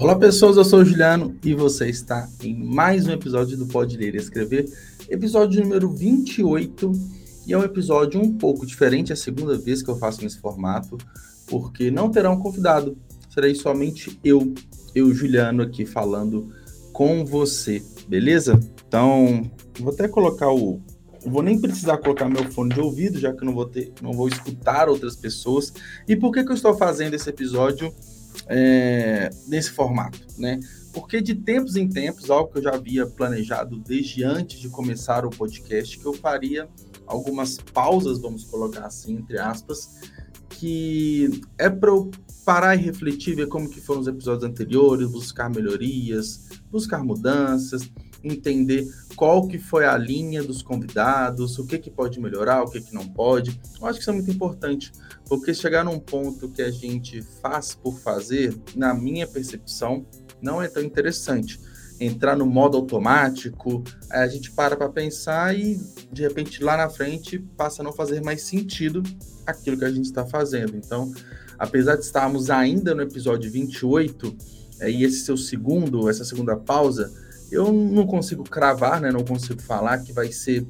Olá pessoas, eu sou o Juliano e você está em mais um episódio do Pode Ler e Escrever, episódio número 28, e é um episódio um pouco diferente, é a segunda vez que eu faço nesse formato, porque não terá um convidado, serei somente eu, eu Juliano aqui falando com você, beleza? Então, vou até colocar o vou nem precisar colocar meu fone de ouvido, já que eu não vou ter, não vou escutar outras pessoas. E por que, que eu estou fazendo esse episódio é, nesse formato, né? Porque de tempos em tempos, algo que eu já havia planejado desde antes de começar o podcast, que eu faria algumas pausas, vamos colocar assim, entre aspas, que é para eu parar e refletir, ver como que foram os episódios anteriores, buscar melhorias, buscar mudanças, entender qual que foi a linha dos convidados, o que que pode melhorar, o que que não pode. Eu acho que isso é muito importante, porque chegar num ponto que a gente faz por fazer, na minha percepção, não é tão interessante. Entrar no modo automático, a gente para para pensar e de repente lá na frente passa a não fazer mais sentido aquilo que a gente está fazendo. Então, apesar de estarmos ainda no episódio 28, é, e esse seu segundo, essa segunda pausa, eu não consigo cravar, né? Não consigo falar que vai ser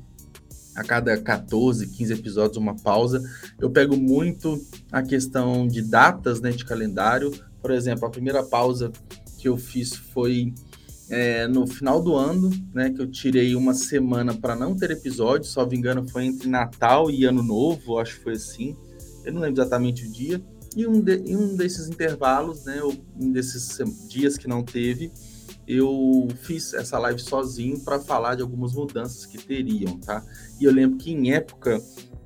a cada 14, 15 episódios uma pausa. Eu pego muito a questão de datas, né, de calendário. Por exemplo, a primeira pausa que eu fiz foi é, no final do ano, né, que eu tirei uma semana para não ter episódio, só me engano foi entre Natal e Ano Novo, acho que foi assim. Eu não lembro exatamente o dia. E um, de, um desses intervalos, né, um desses dias que não teve, eu fiz essa live sozinho para falar de algumas mudanças que teriam, tá? E eu lembro que em época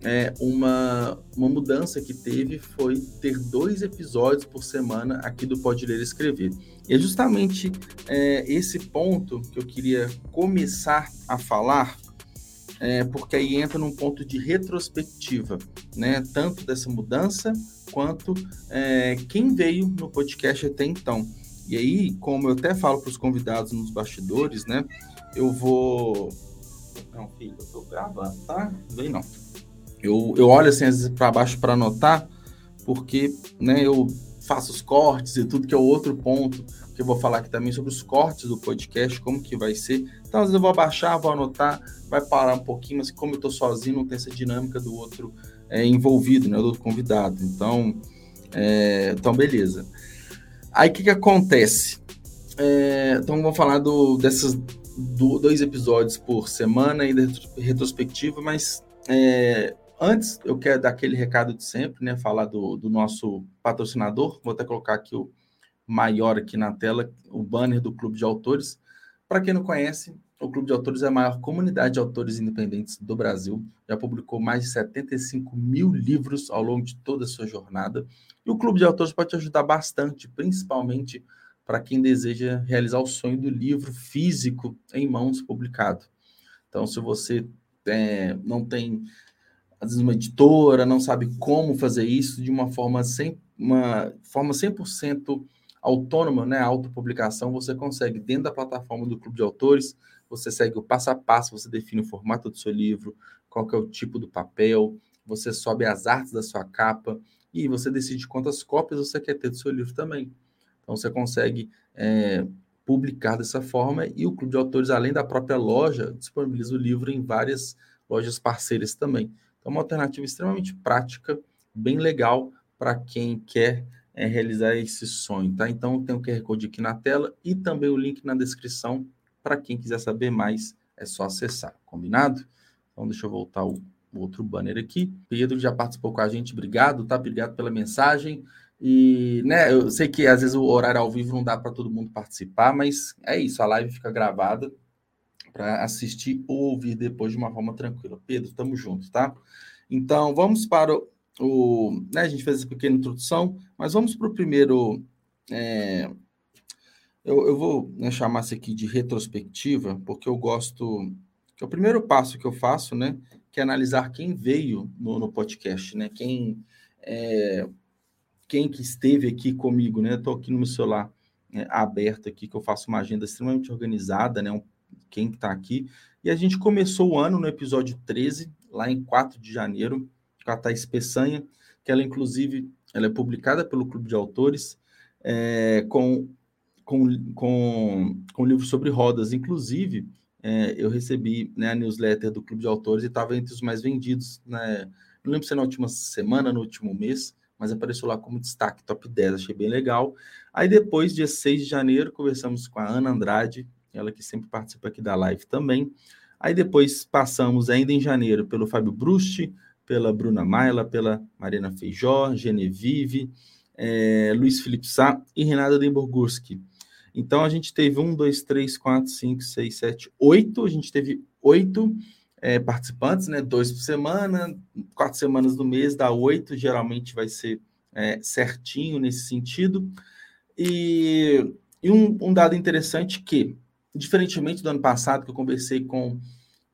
é, uma, uma mudança que teve foi ter dois episódios por semana aqui do Pode Ler e Escrever. E é justamente é, esse ponto que eu queria começar a falar, é, porque aí entra num ponto de retrospectiva, né? Tanto dessa mudança quanto é, quem veio no podcast até então. E aí, como eu até falo para os convidados nos bastidores, né? Eu vou. Não, filho, eu tô gravando, tá? Vem não. Eu, eu olho assim, às vezes, para baixo para anotar, porque né, eu faço os cortes e tudo, que é o outro ponto que eu vou falar aqui também sobre os cortes do podcast, como que vai ser. Então, às vezes eu vou abaixar, vou anotar, vai parar um pouquinho, mas como eu tô sozinho, não tem essa dinâmica do outro é, envolvido, né? Do outro convidado. Então, é, então beleza. Aí o que, que acontece? É, então vamos falar do, desses do, dois episódios por semana e da retrospectiva, mas é, antes eu quero dar aquele recado de sempre, né? Falar do, do nosso patrocinador. Vou até colocar aqui o maior aqui na tela, o banner do Clube de Autores. Para quem não conhece, o Clube de Autores é a maior comunidade de autores independentes do Brasil. Já publicou mais de 75 mil livros ao longo de toda a sua jornada. E o Clube de Autores pode te ajudar bastante, principalmente para quem deseja realizar o sonho do livro físico em mãos publicado. Então, se você é, não tem, às vezes, uma editora, não sabe como fazer isso de uma forma, 100, uma forma 100% autônoma, né, autopublicação, você consegue dentro da plataforma do Clube de Autores, você segue o passo a passo, você define o formato do seu livro, qual é o tipo do papel, você sobe as artes da sua capa, e você decide quantas cópias você quer ter do seu livro também. Então você consegue é, publicar dessa forma e o Clube de Autores, além da própria loja, disponibiliza o livro em várias lojas parceiras também. Então, uma alternativa extremamente prática, bem legal para quem quer é, realizar esse sonho, tá? Então, tem o QR Code aqui na tela e também o link na descrição para quem quiser saber mais, é só acessar, combinado? Então, deixa eu voltar o outro banner aqui. Pedro já participou com a gente, obrigado, tá? Obrigado pela mensagem. E, né, eu sei que às vezes o horário ao vivo não dá para todo mundo participar, mas é isso, a live fica gravada para assistir ou ouvir depois de uma forma tranquila. Pedro, estamos juntos, tá? Então, vamos para o. o né, a gente fez essa pequena introdução, mas vamos para o primeiro. É, eu, eu vou né, chamar isso aqui de retrospectiva, porque eu gosto. É o primeiro passo que eu faço, né? que é analisar quem veio no, no podcast, né? Quem, é, quem que esteve aqui comigo, né? Estou aqui no meu celular é, aberto aqui, que eu faço uma agenda extremamente organizada, né? Um, quem está aqui. E a gente começou o ano no episódio 13, lá em 4 de janeiro, com a Thais Peçanha, que ela, inclusive, ela é publicada pelo Clube de Autores, é, com com, com, com livros sobre rodas. Inclusive, é, eu recebi né, a newsletter do Clube de Autores e estava entre os mais vendidos. Né? Não lembro se na última semana, no último mês, mas apareceu lá como destaque, top 10, achei bem legal. Aí depois, dia 6 de janeiro, conversamos com a Ana Andrade, ela que sempre participa aqui da live também. Aí depois passamos ainda em janeiro pelo Fábio Brusti, pela Bruna Maila, pela Marina Feijó, Genevieve, é, Luiz Felipe Sá e Renata Demburgurski. Então a gente teve um, dois, três, quatro, cinco, seis, sete, oito. A gente teve oito é, participantes, né? Dois por semana, quatro semanas do mês dá oito. Geralmente vai ser é, certinho nesse sentido. E, e um, um, dado interessante que, diferentemente do ano passado, que eu conversei com,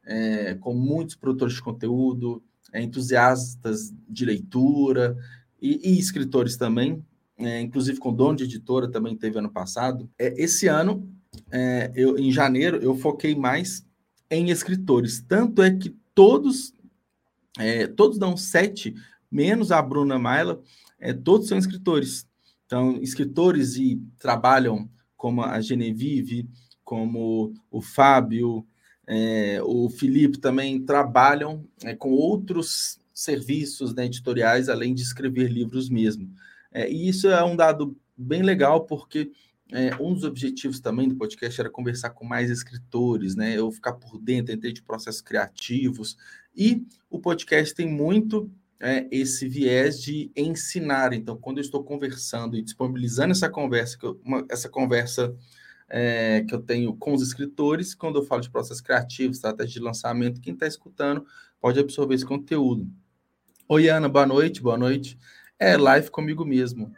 é, com muitos produtores de conteúdo, é, entusiastas de leitura e, e escritores também, é, inclusive com dono de editora também teve ano passado. É, esse ano, é, eu, em janeiro, eu foquei mais em escritores. Tanto é que todos, é, todos dão sete, menos a Bruna Maila, é, todos são escritores. Então, escritores e trabalham como a Genevieve, como o Fábio, é, o Felipe também trabalham com outros serviços né, editoriais, além de escrever livros mesmo. É, e isso é um dado bem legal, porque é, um dos objetivos também do podcast era conversar com mais escritores, né? Eu ficar por dentro, entender de processos criativos. E o podcast tem muito é, esse viés de ensinar. Então, quando eu estou conversando e disponibilizando essa conversa, uma, essa conversa é, que eu tenho com os escritores, quando eu falo de processos criativos, estratégia de lançamento, quem está escutando pode absorver esse conteúdo. Oi, Ana, boa noite, boa noite. É live comigo mesmo.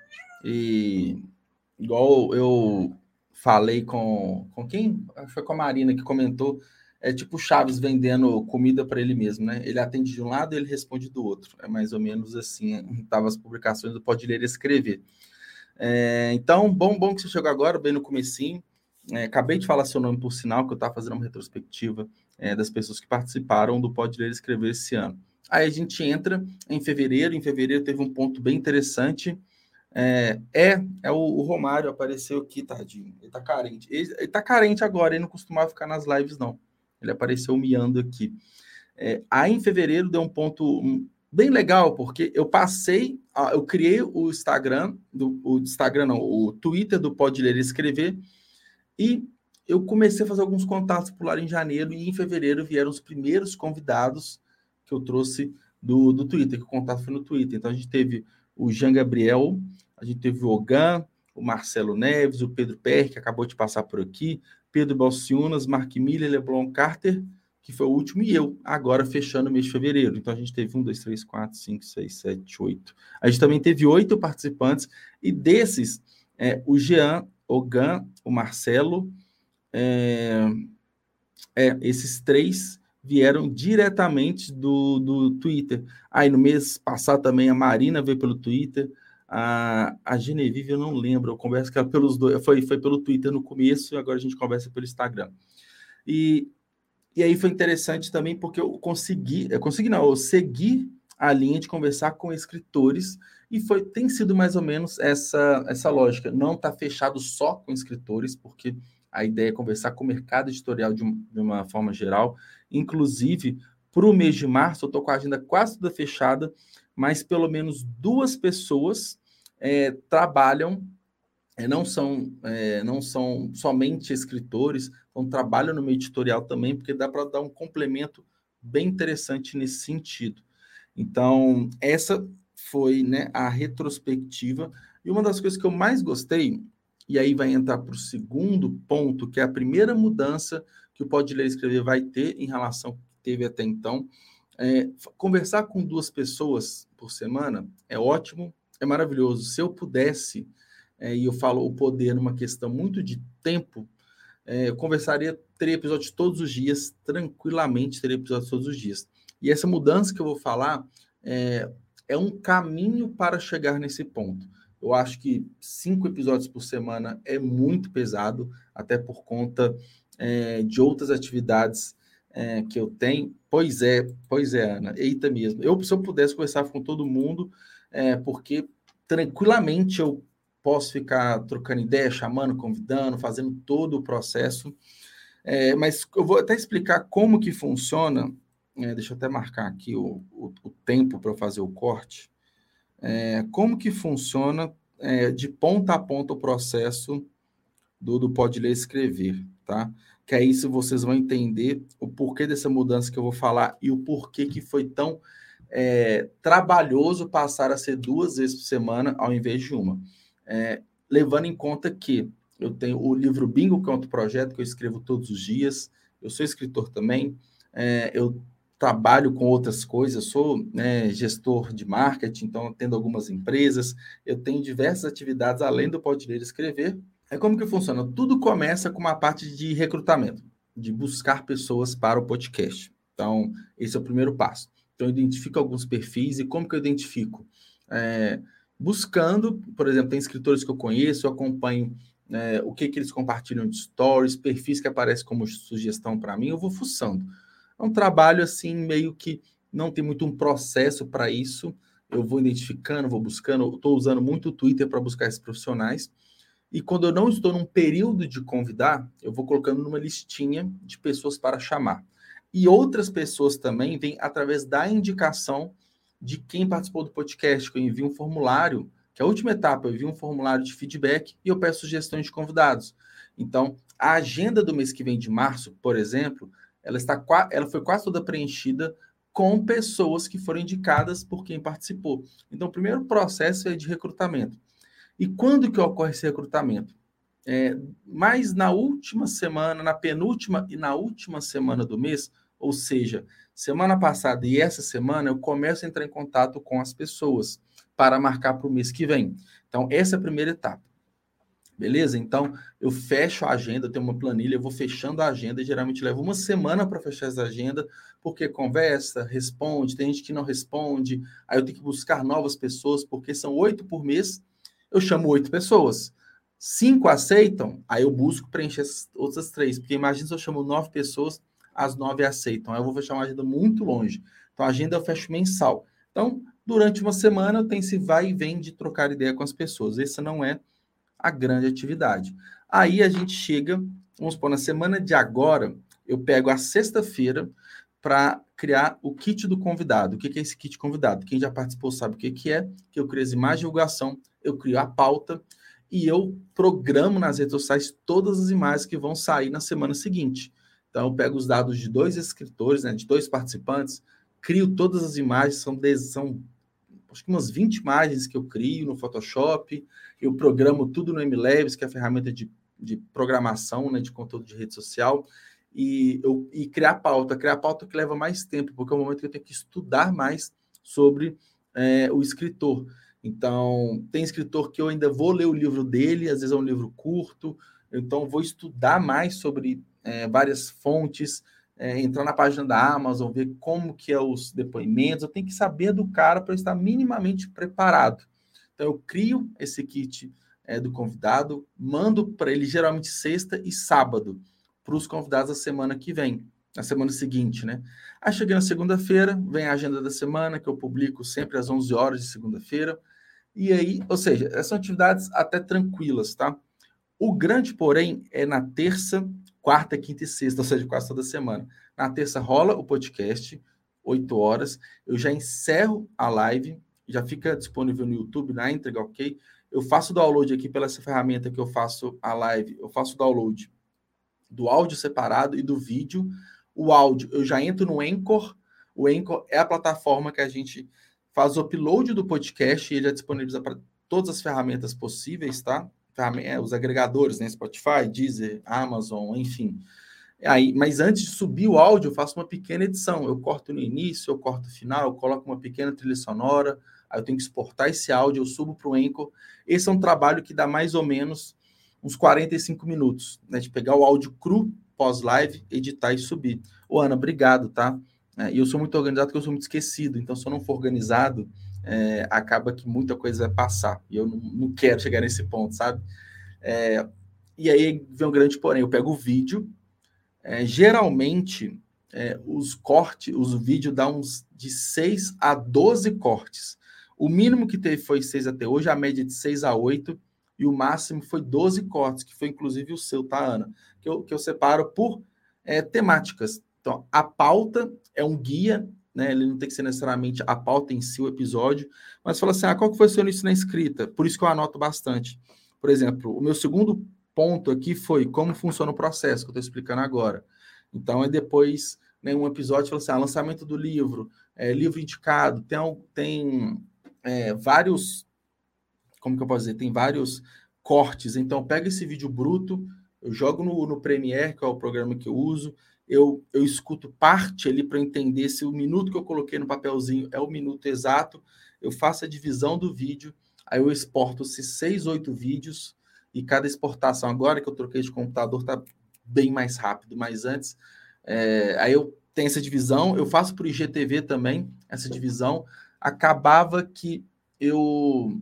E igual eu falei com, com quem? Foi com a Marina que comentou. É tipo Chaves vendendo comida para ele mesmo, né? Ele atende de um lado e ele responde do outro. É mais ou menos assim. Tava as publicações do Pode Ler e Escrever. É, então, bom, bom que você chegou agora, bem no comecinho. É, acabei de falar seu nome por sinal, que eu estava fazendo uma retrospectiva é, das pessoas que participaram do Pode Ler e Escrever esse ano. Aí a gente entra em fevereiro. Em fevereiro teve um ponto bem interessante. É, é, é o, o, Romário apareceu aqui, tadinho. Ele tá carente. Ele, ele tá carente agora, ele não costumava ficar nas lives, não. Ele apareceu miando aqui. É, aí em fevereiro deu um ponto bem legal, porque eu passei, eu criei o Instagram, do, o Instagram não, o Twitter do Pode Ler e Escrever, e eu comecei a fazer alguns contatos por lá em janeiro, e em fevereiro vieram os primeiros convidados que eu trouxe do, do Twitter, que o contato foi no Twitter. Então a gente teve o Jean Gabriel, a gente teve o Ogan, o Marcelo Neves, o Pedro Perry, que acabou de passar por aqui, Pedro Balciunas, Mark Miller, Leblon Carter, que foi o último, e eu, agora fechando o mês de fevereiro. Então a gente teve um, dois, três, quatro, cinco, seis, sete, oito. A gente também teve oito participantes, e desses, é, o Jean, o Gan, o Marcelo, é, é, esses três vieram diretamente do, do Twitter. Aí no mês passado também a Marina veio pelo Twitter, a, a Genevieve eu não lembro, eu converso com ela pelos dois, foi, foi pelo Twitter no começo e agora a gente conversa pelo Instagram. E, e aí foi interessante também porque eu consegui, eu consegui não, eu segui a linha de conversar com escritores e foi tem sido mais ou menos essa essa lógica, não está fechado só com escritores, porque a ideia é conversar com o mercado editorial de, de uma forma geral. Inclusive, para o mês de março, eu estou com a agenda quase toda fechada, mas pelo menos duas pessoas é, trabalham, é, não, são, é, não são somente escritores, então trabalham no meio editorial também, porque dá para dar um complemento bem interessante nesse sentido. Então, essa foi né, a retrospectiva. E uma das coisas que eu mais gostei e aí vai entrar para o segundo ponto, que é a primeira mudança que o Pode Ler e Escrever vai ter em relação ao que teve até então. É, conversar com duas pessoas por semana é ótimo, é maravilhoso. Se eu pudesse, é, e eu falo o poder numa questão muito de tempo, é, eu conversaria, teria episódios todos os dias, tranquilamente teria episódios todos os dias. E essa mudança que eu vou falar é, é um caminho para chegar nesse ponto. Eu acho que cinco episódios por semana é muito pesado, até por conta é, de outras atividades é, que eu tenho. Pois é, pois é, Ana. Eita mesmo. Eu, se eu pudesse conversar com todo mundo, é, porque tranquilamente eu posso ficar trocando ideia, chamando, convidando, fazendo todo o processo. É, mas eu vou até explicar como que funciona. É, deixa eu até marcar aqui o, o, o tempo para fazer o corte. É, como que funciona de ponta a ponta o processo do, do Pode Ler Escrever, tá? Que aí se vocês vão entender o porquê dessa mudança que eu vou falar e o porquê que foi tão é, trabalhoso passar a ser duas vezes por semana ao invés de uma. É, levando em conta que eu tenho o livro Bingo, que é outro projeto que eu escrevo todos os dias, eu sou escritor também, é, eu trabalho com outras coisas, sou né, gestor de marketing, então tendo algumas empresas, eu tenho diversas atividades além do Pode Ler Escrever. É como que funciona? Tudo começa com uma parte de recrutamento, de buscar pessoas para o podcast. Então, esse é o primeiro passo. Então, eu identifico alguns perfis e como que eu identifico? É, buscando, por exemplo, tem escritores que eu conheço, eu acompanho é, o que, que eles compartilham de stories, perfis que aparecem como sugestão para mim, eu vou fuçando. É um trabalho assim, meio que não tem muito um processo para isso. Eu vou identificando, vou buscando, estou usando muito o Twitter para buscar esses profissionais. E quando eu não estou num período de convidar, eu vou colocando numa listinha de pessoas para chamar. E outras pessoas também vêm através da indicação de quem participou do podcast, que eu envio um formulário, que é a última etapa, eu envio um formulário de feedback e eu peço sugestões de convidados. Então, a agenda do mês que vem de março, por exemplo, ela está ela foi quase toda preenchida com pessoas que foram indicadas por quem participou. Então, o primeiro processo é de recrutamento. E quando que ocorre esse recrutamento? É, mais na última semana, na penúltima e na última semana do mês, ou seja, semana passada e essa semana, eu começo a entrar em contato com as pessoas para marcar para o mês que vem. Então, essa é a primeira etapa. Beleza? Então, eu fecho a agenda, tenho uma planilha, eu vou fechando a agenda, geralmente leva uma semana para fechar essa agenda, porque conversa, responde, tem gente que não responde, aí eu tenho que buscar novas pessoas, porque são oito por mês, eu chamo oito pessoas. Cinco aceitam, aí eu busco preencher as outras três, porque imagina se eu chamo nove pessoas, as nove aceitam. Aí eu vou fechar uma agenda muito longe. Então, a agenda eu fecho mensal. Então, durante uma semana, tem esse vai e vem de trocar ideia com as pessoas. Essa não é a grande atividade. Aí a gente chega, vamos supor, na semana de agora, eu pego a sexta-feira para criar o kit do convidado. O que é esse kit convidado? Quem já participou sabe o que é, que eu crio as imagens de divulgação, eu crio a pauta e eu programo nas redes sociais todas as imagens que vão sair na semana seguinte. Então, eu pego os dados de dois escritores, né, de dois participantes, crio todas as imagens, são, são acho que umas 20 imagens que eu crio no Photoshop, eu programo tudo no MLabs, que é a ferramenta de, de programação, né, de conteúdo de rede social, e, eu, e criar pauta. Criar pauta que leva mais tempo, porque é o momento que eu tenho que estudar mais sobre é, o escritor. Então, tem escritor que eu ainda vou ler o livro dele, às vezes é um livro curto, então vou estudar mais sobre é, várias fontes, é, entrar na página da Amazon, ver como que é os depoimentos, eu tenho que saber do cara para estar minimamente preparado. Então eu crio esse kit é, do convidado, mando para ele geralmente sexta e sábado para os convidados da semana que vem, na semana seguinte, né? Aí cheguei na segunda-feira, vem a agenda da semana que eu publico sempre às 11 horas de segunda-feira. E aí, ou seja, são atividades até tranquilas, tá? O grande, porém, é na terça quarta, quinta e sexta, ou seja, quase toda semana. Na terça rola o podcast, 8 horas. Eu já encerro a live, já fica disponível no YouTube, na entrega, ok? Eu faço download aqui pela essa ferramenta que eu faço a live, eu faço download do áudio separado e do vídeo. O áudio, eu já entro no Anchor. O Anchor é a plataforma que a gente faz o upload do podcast e ele é disponível para todas as ferramentas possíveis, tá? É, os agregadores, né? Spotify, Deezer, Amazon, enfim. Aí, mas antes de subir o áudio, eu faço uma pequena edição. Eu corto no início, eu corto no final, eu coloco uma pequena trilha sonora, aí eu tenho que exportar esse áudio, eu subo para o Anchor. Esse é um trabalho que dá mais ou menos uns 45 minutos, né? De pegar o áudio cru, pós-live, editar e subir. Ô, Ana, obrigado, tá? É, e eu sou muito organizado porque eu sou muito esquecido, então se eu não for organizado, é, acaba que muita coisa vai passar. E eu não, não quero chegar nesse ponto, sabe? É, e aí vem um grande porém. Eu pego o vídeo, é, geralmente é, os cortes, os vídeos dão uns de 6 a 12 cortes. O mínimo que teve foi 6 até hoje, a média de 6 a 8, e o máximo foi 12 cortes, que foi inclusive o seu, tá, Ana? Que eu, que eu separo por é, temáticas. Então, a pauta é um guia, né? Ele não tem que ser necessariamente a pauta em si, o episódio, mas fala assim: ah, qual que foi o seu início na escrita? Por isso que eu anoto bastante. Por exemplo, o meu segundo ponto aqui foi como funciona o processo, que eu estou explicando agora. Então, é depois né, um episódio fala assim: ah, lançamento do livro, é, livro indicado, tem, tem é, vários como que eu posso dizer, tem vários cortes. Então, pega esse vídeo bruto, eu jogo no, no Premiere, que é o programa que eu uso, eu, eu escuto parte ali para entender se o minuto que eu coloquei no papelzinho é o minuto exato, eu faço a divisão do vídeo, aí eu exporto esses seis, oito vídeos, e cada exportação, agora que eu troquei de computador, está bem mais rápido, mas antes, é, aí eu tenho essa divisão, eu faço por IGTV também, essa divisão, acabava que eu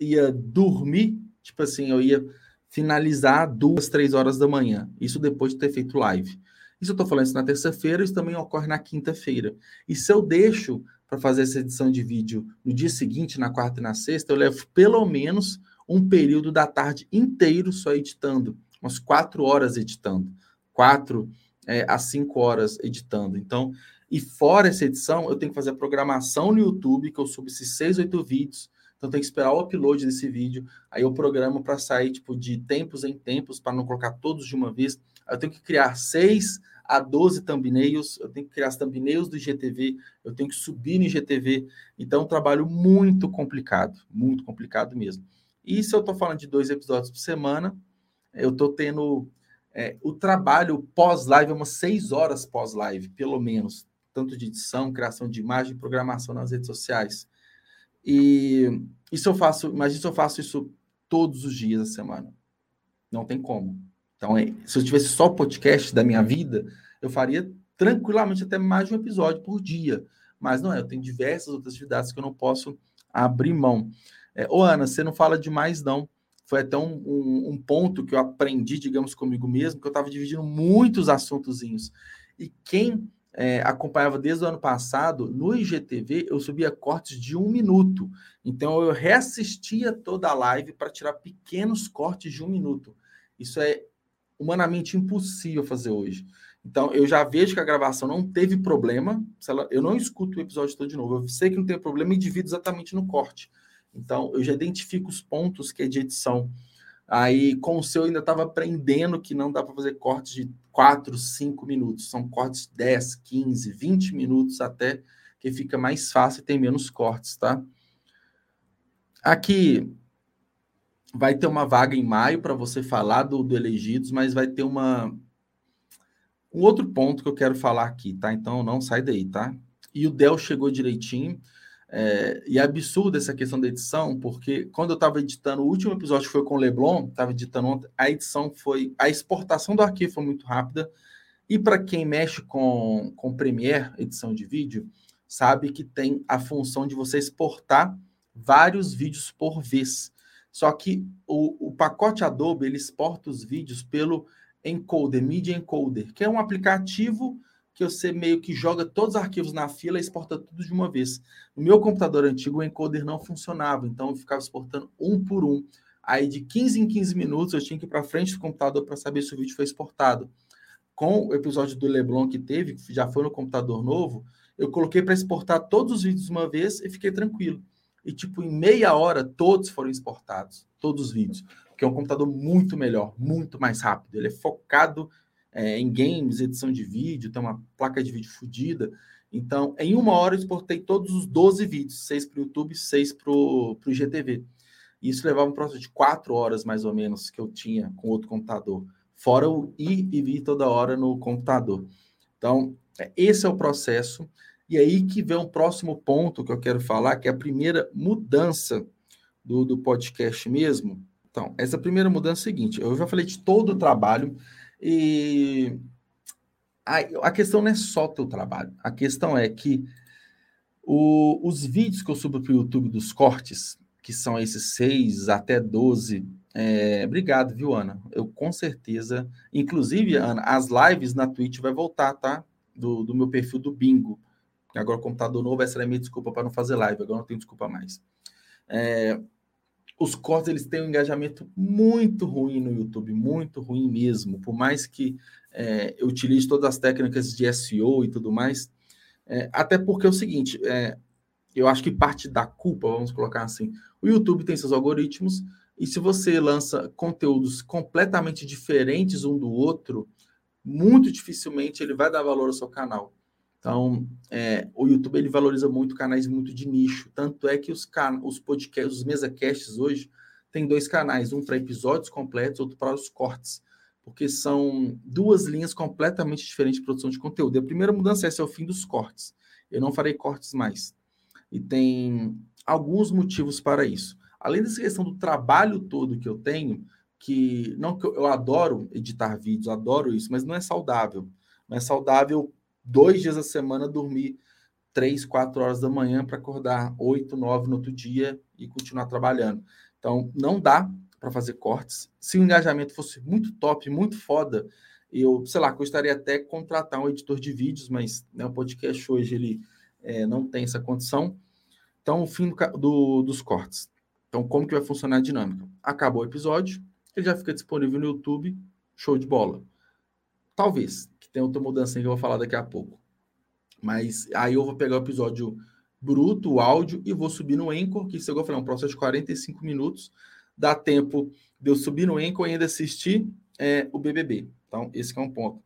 ia dormir, tipo assim, eu ia finalizar duas, três horas da manhã. Isso depois de ter feito live. Isso eu estou falando isso na terça-feira, isso também ocorre na quinta-feira. E se eu deixo para fazer essa edição de vídeo no dia seguinte, na quarta e na sexta, eu levo pelo menos um período da tarde inteiro só editando, umas quatro horas editando, quatro é, a cinco horas editando. Então, e fora essa edição, eu tenho que fazer a programação no YouTube, que eu subo esses seis, oito vídeos, então tem que esperar o upload desse vídeo. Aí eu programo para sair tipo de tempos em tempos para não colocar todos de uma vez. Eu tenho que criar 6 a 12 thumbnails, eu tenho que criar as thumbnails do IGTV, eu tenho que subir no IGTV. Então, é um trabalho muito complicado, muito complicado mesmo. E se eu estou falando de dois episódios por semana, eu estou tendo é, o trabalho pós-live, umas seis horas pós-live, pelo menos, tanto de edição, criação de imagem, programação nas redes sociais. E isso eu faço, imagina se eu faço isso todos os dias da semana. Não tem como. Então, é, se eu tivesse só podcast da minha vida, eu faria tranquilamente até mais de um episódio por dia. Mas não é, eu tenho diversas outras atividades que eu não posso abrir mão. É, ô, Ana, você não fala demais, não. Foi até um, um, um ponto que eu aprendi, digamos, comigo mesmo, que eu estava dividindo muitos assuntozinhos. E quem é, acompanhava desde o ano passado, no IGTV eu subia cortes de um minuto. Então eu reassistia toda a live para tirar pequenos cortes de um minuto. Isso é humanamente impossível fazer hoje. Então eu já vejo que a gravação não teve problema. Ela, eu não escuto o episódio todo de novo. Eu sei que não tem problema e divido exatamente no corte. Então eu já identifico os pontos que é de edição Aí com o seu ainda estava aprendendo que não dá para fazer cortes de 4, 5 minutos. São cortes de 10, 15, 20 minutos até que fica mais fácil e tem menos cortes, tá? Aqui vai ter uma vaga em maio para você falar do, do Elegidos, mas vai ter uma um outro ponto que eu quero falar aqui, tá? Então não sai daí, tá? E o Del chegou direitinho. É, e é absurdo essa questão da edição, porque quando eu estava editando, o último episódio foi com o Leblon, estava editando ontem, a edição foi. A exportação do arquivo foi muito rápida. E para quem mexe com, com Premiere, edição de vídeo, sabe que tem a função de você exportar vários vídeos por vez. Só que o, o pacote Adobe ele exporta os vídeos pelo Encoder, Media Encoder, que é um aplicativo que você meio que joga todos os arquivos na fila e exporta tudo de uma vez. No meu computador antigo, o encoder não funcionava, então eu ficava exportando um por um. Aí, de 15 em 15 minutos, eu tinha que ir para frente do computador para saber se o vídeo foi exportado. Com o episódio do Leblon que teve, que já foi no computador novo, eu coloquei para exportar todos os vídeos de uma vez e fiquei tranquilo. E, tipo, em meia hora, todos foram exportados, todos os vídeos. Porque é um computador muito melhor, muito mais rápido. Ele é focado é, em games, edição de vídeo, tem uma placa de vídeo fodida. Então, em uma hora eu exportei todos os 12 vídeos, seis para o YouTube, seis para o GTV. Isso levava um processo de quatro horas, mais ou menos, que eu tinha com outro computador. Fora o ir e vir toda hora no computador. Então, é, esse é o processo. E aí que vem um próximo ponto que eu quero falar, que é a primeira mudança do, do podcast mesmo. Então, essa primeira mudança é a seguinte: eu já falei de todo o trabalho e a, a questão não é só o teu trabalho, a questão é que o, os vídeos que eu subo para o YouTube dos cortes, que são esses seis até 12, é, obrigado, viu, Ana? Eu com certeza, inclusive, Ana, as lives na Twitch vai voltar, tá? Do, do meu perfil do Bingo. Agora o computador novo, essa é a minha desculpa para não fazer live, agora não tenho desculpa mais. É, os cortes eles têm um engajamento muito ruim no YouTube, muito ruim mesmo. Por mais que é, eu utilize todas as técnicas de SEO e tudo mais, é, até porque é o seguinte, é, eu acho que parte da culpa, vamos colocar assim, o YouTube tem seus algoritmos e se você lança conteúdos completamente diferentes um do outro, muito dificilmente ele vai dar valor ao seu canal. Então, é, o YouTube ele valoriza muito canais muito de nicho. Tanto é que os, os podcasts, os mesacasts hoje, tem dois canais, um para episódios completos, outro para os cortes. Porque são duas linhas completamente diferentes de produção de conteúdo. E a primeira mudança é esse é o fim dos cortes. Eu não farei cortes mais. E tem alguns motivos para isso. Além dessa questão do trabalho todo que eu tenho, que não que eu, eu adoro editar vídeos, adoro isso, mas não é saudável. Não é saudável dois dias a semana dormir três, quatro horas da manhã para acordar oito, nove no outro dia e continuar trabalhando. Então, não dá para fazer cortes. Se o engajamento fosse muito top, muito foda, eu, sei lá, gostaria até contratar um editor de vídeos, mas né, o podcast hoje ele é, não tem essa condição. Então, o fim do, do, dos cortes. Então, como que vai funcionar a dinâmica? Acabou o episódio, ele já fica disponível no YouTube, show de bola. Talvez, tenha outra mudança que eu vou falar daqui a pouco. Mas aí eu vou pegar o episódio bruto, o áudio, e vou subir no Anchor, que chegou a falar, um processo de 45 minutos. Dá tempo de eu subir no Anchor e ainda assistir é, o BBB. Então, esse é um ponto.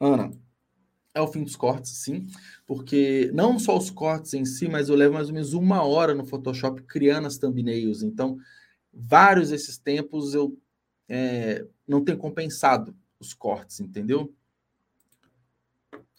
Ana, é o fim dos cortes, sim, porque não só os cortes em si, mas eu levo mais ou menos uma hora no Photoshop criando as thumbnails. Então, vários desses tempos eu é, não tenho compensado os cortes, entendeu?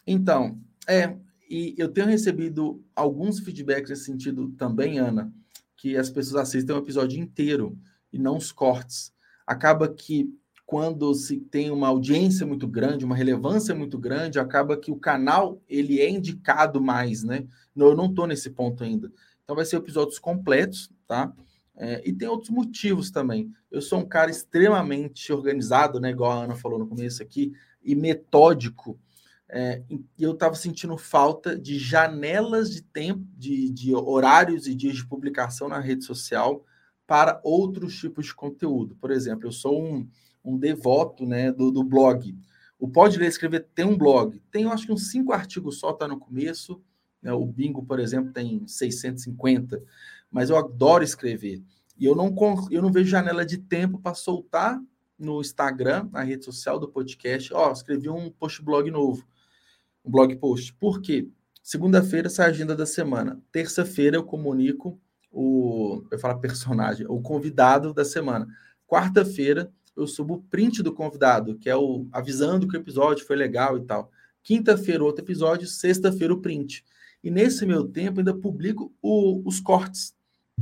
Então, é, e eu tenho recebido alguns feedbacks nesse sentido também, Ana, que as pessoas assistem o episódio inteiro e não os cortes. Acaba que quando se tem uma audiência muito grande, uma relevância muito grande, acaba que o canal ele é indicado mais, né? Eu não estou nesse ponto ainda. Então vai ser episódios completos, tá? É, e tem outros motivos também. Eu sou um cara extremamente organizado, né? Igual a Ana falou no começo aqui, e metódico. É, eu estava sentindo falta de janelas de tempo, de, de horários e dias de publicação na rede social para outros tipos de conteúdo. Por exemplo, eu sou um, um devoto né, do, do blog. O Pode Ler Escrever tem um blog. Tem, eu acho que uns cinco artigos só, está no começo. Né? O Bingo, por exemplo, tem 650. Mas eu adoro escrever. E eu não, eu não vejo janela de tempo para soltar no Instagram, na rede social do podcast. Ó, oh, escrevi um post blog novo. Um blog post. Por quê? Segunda-feira sai a agenda da semana. Terça-feira eu comunico o. Eu falo personagem, o convidado da semana. Quarta-feira eu subo o print do convidado, que é o avisando que o episódio foi legal e tal. Quinta-feira, outro episódio, sexta-feira, o print. E nesse meu tempo, ainda publico o, os cortes.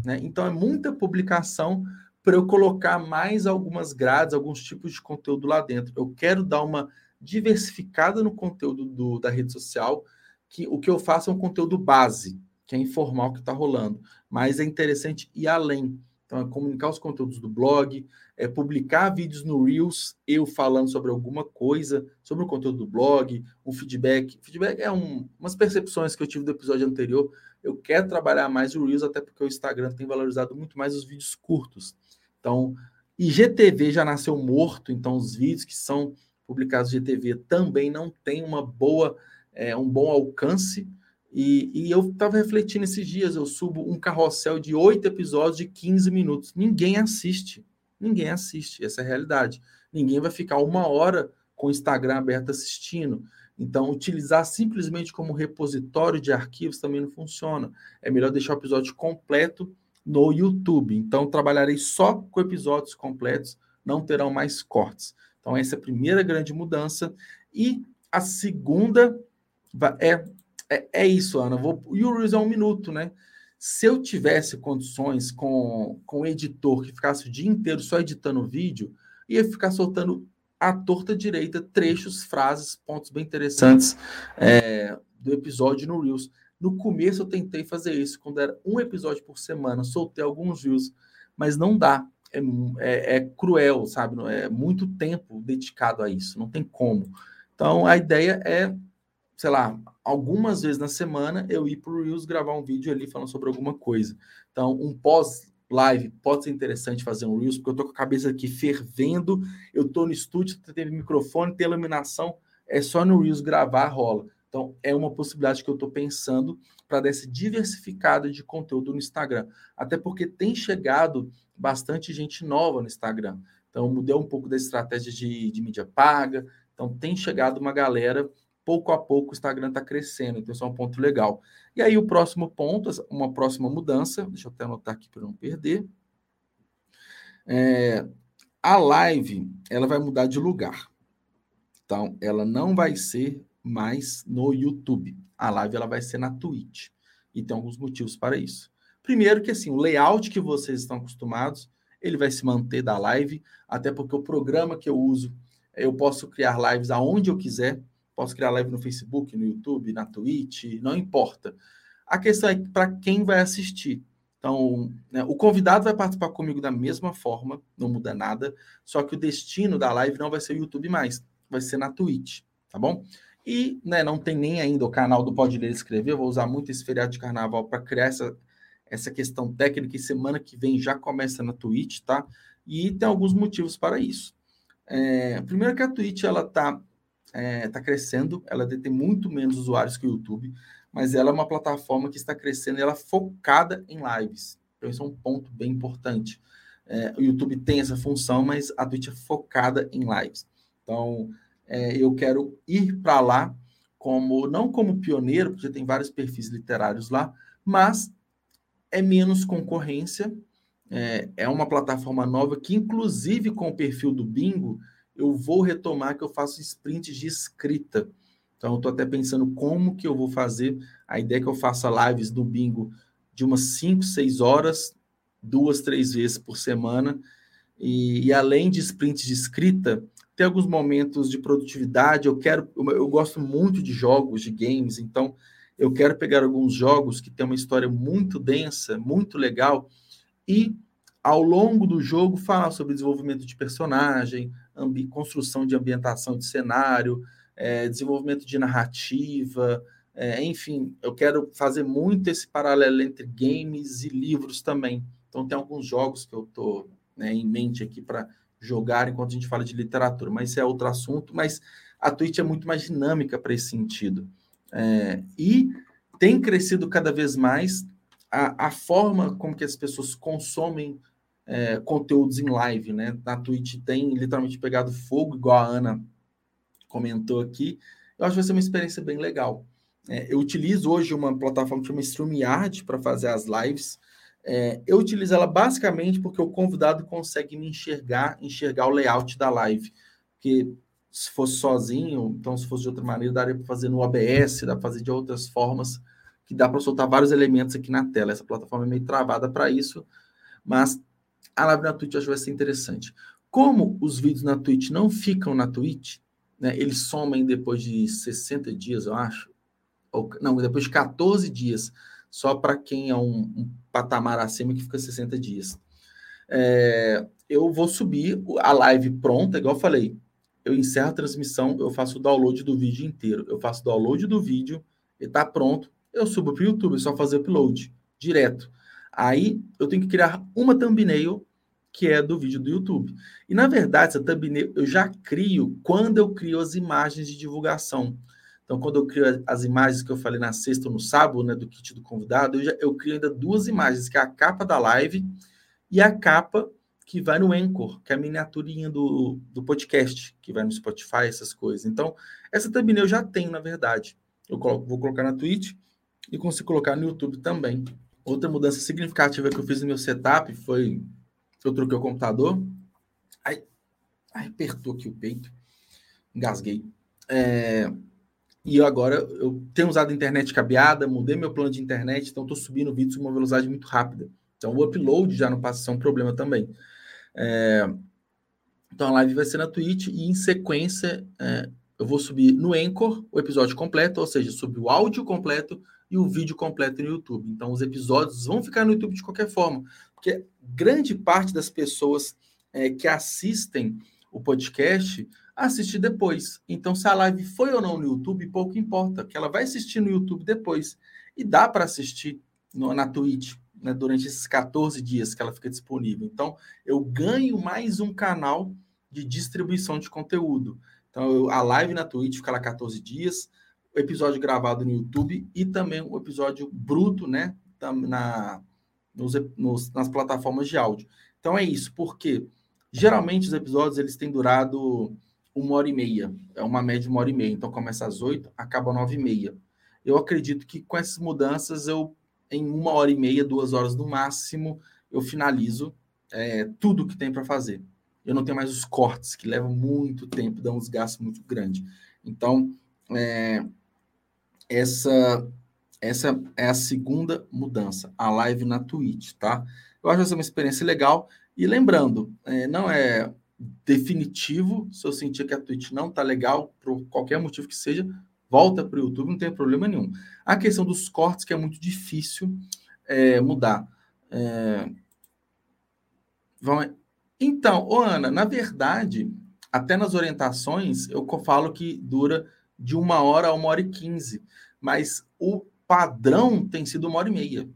Né? Então, é muita publicação para eu colocar mais algumas grades, alguns tipos de conteúdo lá dentro. Eu quero dar uma diversificada no conteúdo do, da rede social, que o que eu faço é um conteúdo base, que é informar o que está rolando. Mas é interessante ir além. Então, é comunicar os conteúdos do blog, é publicar vídeos no Reels, eu falando sobre alguma coisa, sobre o conteúdo do blog, um feedback. Feedback é um, umas percepções que eu tive do episódio anterior. Eu quero trabalhar mais o Reels, até porque o Instagram tem valorizado muito mais os vídeos curtos. Então, IGTV já nasceu morto, então os vídeos que são publicados no IGTV também não têm uma boa, é, um bom alcance. E, e eu estava refletindo esses dias, eu subo um carrossel de oito episódios de 15 minutos. Ninguém assiste. Ninguém assiste. Essa é a realidade. Ninguém vai ficar uma hora com o Instagram aberto assistindo. Então, utilizar simplesmente como repositório de arquivos também não funciona. É melhor deixar o episódio completo no YouTube. Então, trabalharei só com episódios completos, não terão mais cortes. Então, essa é a primeira grande mudança. E a segunda é é, é isso, Ana. Vou, Reels é um minuto, né? Se eu tivesse condições com, com um editor que ficasse o dia inteiro só editando vídeo, ia ficar soltando à torta direita trechos, frases, pontos bem interessantes é, do episódio no Reels. No começo eu tentei fazer isso, quando era um episódio por semana, soltei alguns Reels, mas não dá. É, é, é cruel, sabe? É muito tempo dedicado a isso, não tem como. Então a ideia é sei lá, algumas vezes na semana eu ir para o Reels gravar um vídeo ali falando sobre alguma coisa. Então, um pós live, pode ser interessante fazer um Reels, porque eu tô com a cabeça aqui fervendo, eu tô no estúdio, tem microfone, tem iluminação, é só no Reels gravar, rola. Então, é uma possibilidade que eu estou pensando para dar essa diversificada de conteúdo no Instagram. Até porque tem chegado bastante gente nova no Instagram. Então, mudei um pouco da estratégia de, de mídia paga. Então, tem chegado uma galera, pouco a pouco o Instagram está crescendo. Então, isso é um ponto legal. E aí, o próximo ponto, uma próxima mudança, deixa eu até anotar aqui para não perder. É, a live, ela vai mudar de lugar. Então, ela não vai ser mais no YouTube. A live ela vai ser na Twitch. E tem alguns motivos para isso. Primeiro que assim, o layout que vocês estão acostumados, ele vai se manter da live, até porque o programa que eu uso, eu posso criar lives aonde eu quiser, posso criar live no Facebook, no YouTube, na Twitch, não importa. A questão é para quem vai assistir. Então, né, o convidado vai participar comigo da mesma forma, não muda nada, só que o destino da live não vai ser o YouTube mais, vai ser na Twitch, tá bom? E né, não tem nem ainda o canal do Pode Ler Escrever. Eu vou usar muito esse feriado de carnaval para criar essa, essa questão técnica. E semana que vem já começa na Twitch, tá? E tem alguns motivos para isso. É, primeiro que a Twitch ela está é, tá crescendo, ela tem muito menos usuários que o YouTube, mas ela é uma plataforma que está crescendo ela é focada em lives. Então, isso é um ponto bem importante. É, o YouTube tem essa função, mas a Twitch é focada em lives. Então, é, eu quero ir para lá como não como pioneiro, porque tem vários perfis literários lá, mas é menos concorrência. É, é uma plataforma nova que, inclusive, com o perfil do Bingo, eu vou retomar que eu faço sprints de escrita. Então, eu estou até pensando como que eu vou fazer. A ideia é que eu faça lives do Bingo de umas 5, 6 horas, duas, três vezes por semana. E, e além de sprints de escrita, tem alguns momentos de produtividade. Eu quero, eu gosto muito de jogos, de games, então eu quero pegar alguns jogos que tem uma história muito densa, muito legal, e ao longo do jogo falar sobre desenvolvimento de personagem, construção de ambientação de cenário, é, desenvolvimento de narrativa, é, enfim, eu quero fazer muito esse paralelo entre games e livros também. Então tem alguns jogos que eu estou né, em mente aqui para jogar enquanto a gente fala de literatura, mas isso é outro assunto. Mas a Twitch é muito mais dinâmica para esse sentido. É, e tem crescido cada vez mais a, a, forma como que as pessoas consomem é, conteúdos em live, né? Na Twitch tem literalmente pegado fogo, igual a Ana comentou aqui. Eu acho que vai ser uma experiência bem legal. É, eu utilizo hoje uma plataforma que chama StreamYard para fazer as lives. É, eu utilizo ela basicamente porque o convidado consegue me enxergar, enxergar o layout da live. Porque se fosse sozinho, então se fosse de outra maneira, daria para fazer no OBS, dá para fazer de outras formas, que dá para soltar vários elementos aqui na tela. Essa plataforma é meio travada para isso, mas a live na Twitch eu acho que vai ser interessante. Como os vídeos na Twitch não ficam na Twitch, né, eles somem depois de 60 dias, eu acho, ou, não, depois de 14 dias só para quem é um, um, patamar acima que fica 60 dias. É, eu vou subir a live pronta, igual eu falei. Eu encerro a transmissão, eu faço o download do vídeo inteiro. Eu faço o download do vídeo, ele está pronto, eu subo para o YouTube, é só fazer upload direto. Aí eu tenho que criar uma thumbnail que é do vídeo do YouTube. E na verdade, essa thumbnail eu já crio quando eu crio as imagens de divulgação. Então, quando eu crio as imagens que eu falei na sexta ou no sábado, né, do kit do convidado, eu, já, eu crio ainda duas imagens, que é a capa da live e a capa que vai no Anchor, que é a miniaturinha do, do podcast, que vai no Spotify, essas coisas. Então, essa thumbnail eu já tenho, na verdade. Eu coloco, vou colocar na Twitch e consigo colocar no YouTube também. Outra mudança significativa que eu fiz no meu setup foi eu troquei o computador. Ai, ai apertou aqui o peito. Engasguei. É, e eu agora eu tenho usado a internet cabeada, mudei meu plano de internet, então estou subindo vídeos com uma velocidade muito rápida. Então o upload já não passa a ser um problema também. É, então a live vai ser na Twitch e em sequência é, eu vou subir no Anchor o episódio completo, ou seja, subir o áudio completo e o vídeo completo no YouTube. Então os episódios vão ficar no YouTube de qualquer forma, porque grande parte das pessoas é, que assistem o podcast assistir depois. Então, se a live foi ou não no YouTube, pouco importa, que ela vai assistir no YouTube depois. E dá para assistir no, na Twitch. Né, durante esses 14 dias que ela fica disponível. Então, eu ganho mais um canal de distribuição de conteúdo. Então, eu, a live na Twitch fica lá 14 dias, o episódio gravado no YouTube e também o episódio bruto, né, na, nos, nos, nas plataformas de áudio. Então, é isso, porque geralmente os episódios eles têm durado uma hora e meia, é uma média de uma hora e meia. Então, começa às oito, acaba às nove e meia. Eu acredito que com essas mudanças, eu em uma hora e meia, duas horas no máximo, eu finalizo é, tudo que tem para fazer. Eu não tenho mais os cortes, que levam muito tempo, dão uns gastos muito grandes. Então, é, essa, essa é a segunda mudança, a live na Twitch, tá? Eu acho essa uma experiência legal. E lembrando, é, não é definitivo, se eu sentir que a Twitch não tá legal, por qualquer motivo que seja, volta para o YouTube, não tem problema nenhum. A questão dos cortes, que é muito difícil é, mudar. É... Então, ô Ana, na verdade, até nas orientações, eu falo que dura de uma hora a uma hora e quinze, mas o padrão tem sido uma hora e meia.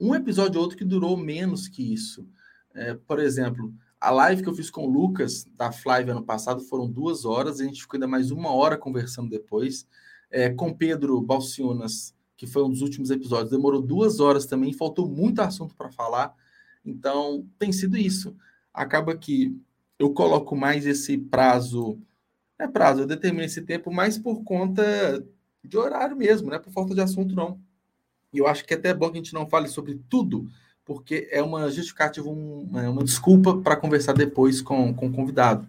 Um episódio ou outro que durou menos que isso. É, por exemplo, a live que eu fiz com o Lucas, da Flávia, ano passado, foram duas horas, a gente ficou ainda mais uma hora conversando depois. É, com Pedro Balcionas, que foi um dos últimos episódios, demorou duas horas também, faltou muito assunto para falar. Então, tem sido isso. Acaba que eu coloco mais esse prazo. É prazo, eu determino esse tempo mais por conta de horário mesmo, não é por falta de assunto, não. E eu acho que é até bom que a gente não fale sobre tudo, porque é uma justificativa, uma, é uma desculpa para conversar depois com, com o convidado.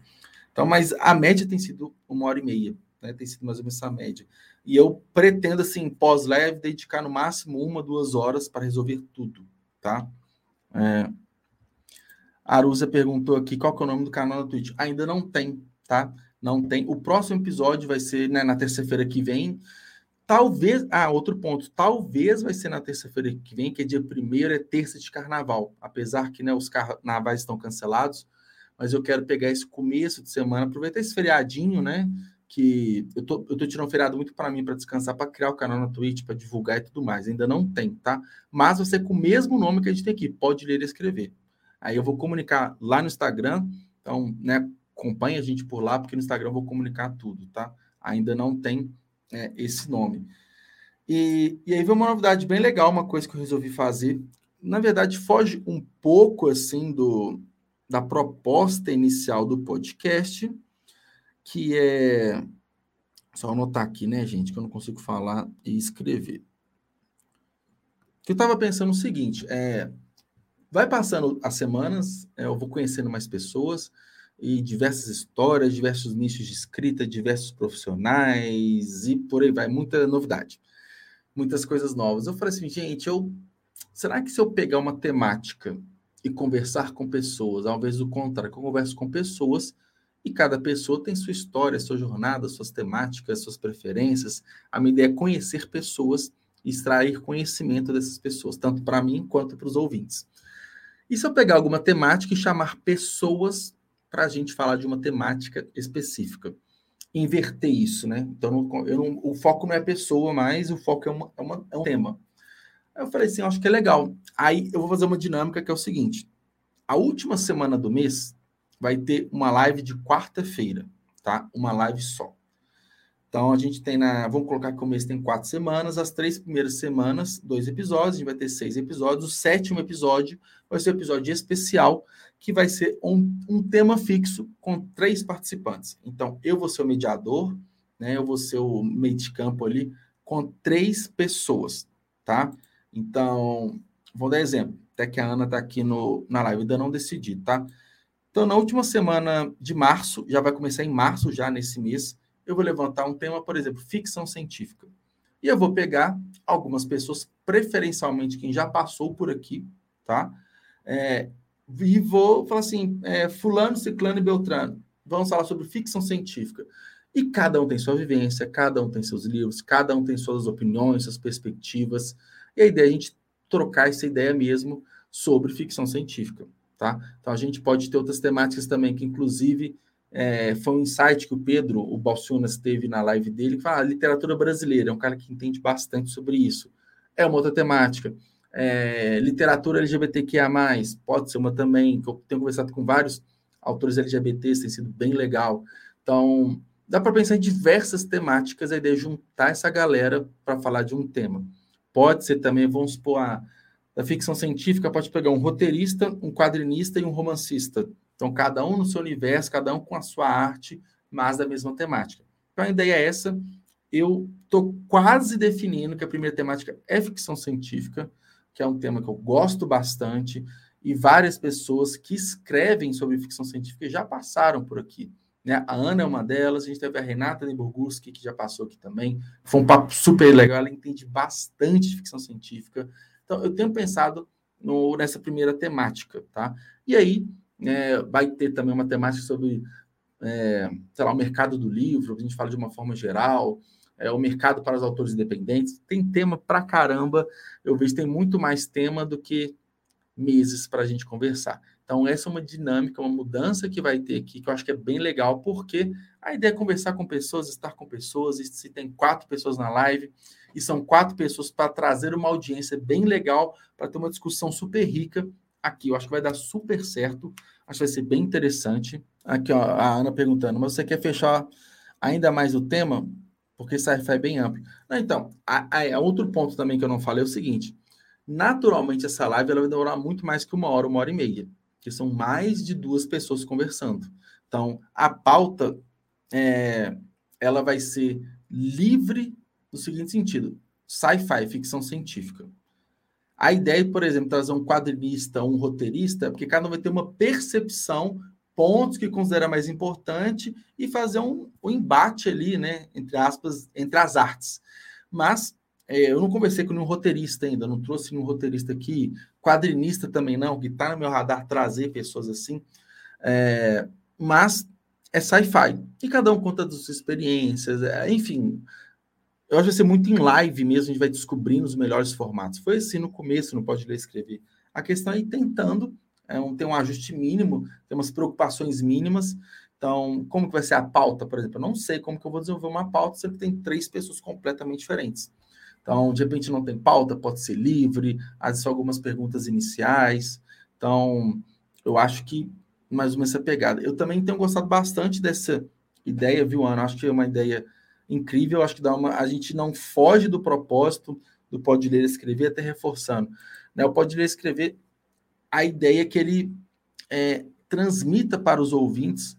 Então, mas a média tem sido uma hora e meia, né? Tem sido mais ou menos essa média. E eu pretendo, assim, pós-leve, dedicar no máximo uma, duas horas para resolver tudo, tá? É... A Arusa perguntou aqui qual é o nome do canal da Twitch. Ainda não tem, tá? Não tem. O próximo episódio vai ser né, na terça-feira que vem. Talvez. Ah, outro ponto. Talvez vai ser na terça-feira que vem, que é dia primeiro, é terça de carnaval. Apesar que né, os carnavais estão cancelados. Mas eu quero pegar esse começo de semana, aproveitar esse feriadinho, né? Que eu tô, eu tô tirando um feriado muito para mim, para descansar, para criar o canal na Twitch, para divulgar e tudo mais. Ainda não tem, tá? Mas você com o mesmo nome que a gente tem aqui, pode ler e escrever. Aí eu vou comunicar lá no Instagram, então, né, acompanhe a gente por lá, porque no Instagram eu vou comunicar tudo, tá? Ainda não tem é, esse nome. E, e aí veio uma novidade bem legal, uma coisa que eu resolvi fazer. Na verdade, foge um pouco, assim, do, da proposta inicial do podcast, que é. Só anotar aqui, né, gente, que eu não consigo falar e escrever. Eu estava pensando o seguinte: é, vai passando as semanas, é, eu vou conhecendo mais pessoas e diversas histórias, diversos nichos de escrita, diversos profissionais e por aí vai, muita novidade, muitas coisas novas. Eu falei assim, gente, eu será que se eu pegar uma temática e conversar com pessoas, ao invés do contrário, que eu converso com pessoas, e cada pessoa tem sua história, sua jornada, suas temáticas, suas preferências. A minha ideia é conhecer pessoas e extrair conhecimento dessas pessoas, tanto para mim quanto para os ouvintes. E se eu pegar alguma temática e chamar pessoas para a gente falar de uma temática específica? Inverter isso, né? Então, eu não, o foco não é pessoa mais, o foco é, uma, é, uma, é um tema. Eu falei assim, acho que é legal. Aí eu vou fazer uma dinâmica que é o seguinte: a última semana do mês vai ter uma live de quarta-feira, tá? Uma live só. Então a gente tem na. Vamos colocar que o mês tem quatro semanas. As três primeiras semanas, dois episódios. A gente vai ter seis episódios. O sétimo episódio vai ser um episódio especial, que vai ser um, um tema fixo com três participantes. Então, eu vou ser o mediador, né? Eu vou ser o meio de campo ali com três pessoas, tá? Então, vou dar exemplo. Até que a Ana está aqui no, na live, ainda não decidi, tá? Então, na última semana de março, já vai começar em março, já nesse mês, eu vou levantar um tema, por exemplo, ficção científica. E eu vou pegar algumas pessoas, preferencialmente quem já passou por aqui, tá? É, e vou falar assim: é, Fulano, Ciclano e Beltrano, vamos falar sobre ficção científica. E cada um tem sua vivência, cada um tem seus livros, cada um tem suas opiniões, suas perspectivas. E a ideia é a gente trocar essa ideia mesmo sobre ficção científica tá? Então a gente pode ter outras temáticas também, que inclusive é, foi um insight que o Pedro, o Balcionas, teve na live dele, que fala, ah, literatura brasileira, é um cara que entende bastante sobre isso. É uma outra temática. É, literatura LGBTQIA+, pode ser uma também, que eu tenho conversado com vários autores LGBTs, tem sido bem legal. Então, dá para pensar em diversas temáticas, a ideia é juntar essa galera para falar de um tema. Pode ser também, vamos supor, a, a ficção científica pode pegar um roteirista, um quadrinista e um romancista. Então, cada um no seu universo, cada um com a sua arte, mas da mesma temática. Então, a ideia é essa. Eu estou quase definindo que a primeira temática é ficção científica, que é um tema que eu gosto bastante, e várias pessoas que escrevem sobre ficção científica já passaram por aqui. Né? A Ana é uma delas, a gente teve a Renata Neburguski, que já passou aqui também. Foi um papo super legal, ela entende bastante de ficção científica. Então, eu tenho pensado no, nessa primeira temática, tá? E aí, é, vai ter também uma temática sobre, é, sei lá, o mercado do livro, a gente fala de uma forma geral, é, o mercado para os autores independentes. Tem tema pra caramba, eu vejo tem muito mais tema do que meses para a gente conversar. Então, essa é uma dinâmica, uma mudança que vai ter aqui, que eu acho que é bem legal, porque a ideia é conversar com pessoas, estar com pessoas, se tem quatro pessoas na live, e são quatro pessoas para trazer uma audiência bem legal, para ter uma discussão super rica aqui. Eu acho que vai dar super certo, acho que vai ser bem interessante. Aqui, ó, a Ana perguntando, mas você quer fechar ainda mais o tema? Porque sci-fi é bem amplo. Não, então, a, a, outro ponto também que eu não falei é o seguinte, naturalmente essa live ela vai demorar muito mais que uma hora, uma hora e meia que são mais de duas pessoas conversando. Então, a pauta é, ela vai ser livre no seguinte sentido: sci-fi, ficção científica. A ideia, por exemplo, trazer um quadrinista, um roteirista, porque cada um vai ter uma percepção, pontos que considera mais importante e fazer um, um embate ali, né, entre aspas, entre as artes. Mas é, eu não conversei com nenhum roteirista ainda, não trouxe nenhum roteirista aqui, quadrinista também não, que está no meu radar trazer pessoas assim. É, mas é sci-fi. E cada um conta das suas experiências, é, enfim. Eu acho que vai ser muito em live mesmo, a gente vai descobrindo os melhores formatos. Foi assim no começo, não pode ler escrever. A questão é ir tentando é um, ter um ajuste mínimo, ter umas preocupações mínimas. Então, como que vai ser a pauta, por exemplo? Eu não sei como que eu vou desenvolver uma pauta se tem três pessoas completamente diferentes. Então, de repente não tem pauta, pode ser livre, às vezes algumas perguntas iniciais. Então, eu acho que mais ou menos essa pegada. Eu também tenho gostado bastante dessa ideia, viu, Ana? Acho que é uma ideia incrível. Acho que dá uma, a gente não foge do propósito do Pode Ler Escrever, até reforçando. Né? O Pode Ler Escrever, a ideia é que ele é, transmita para os ouvintes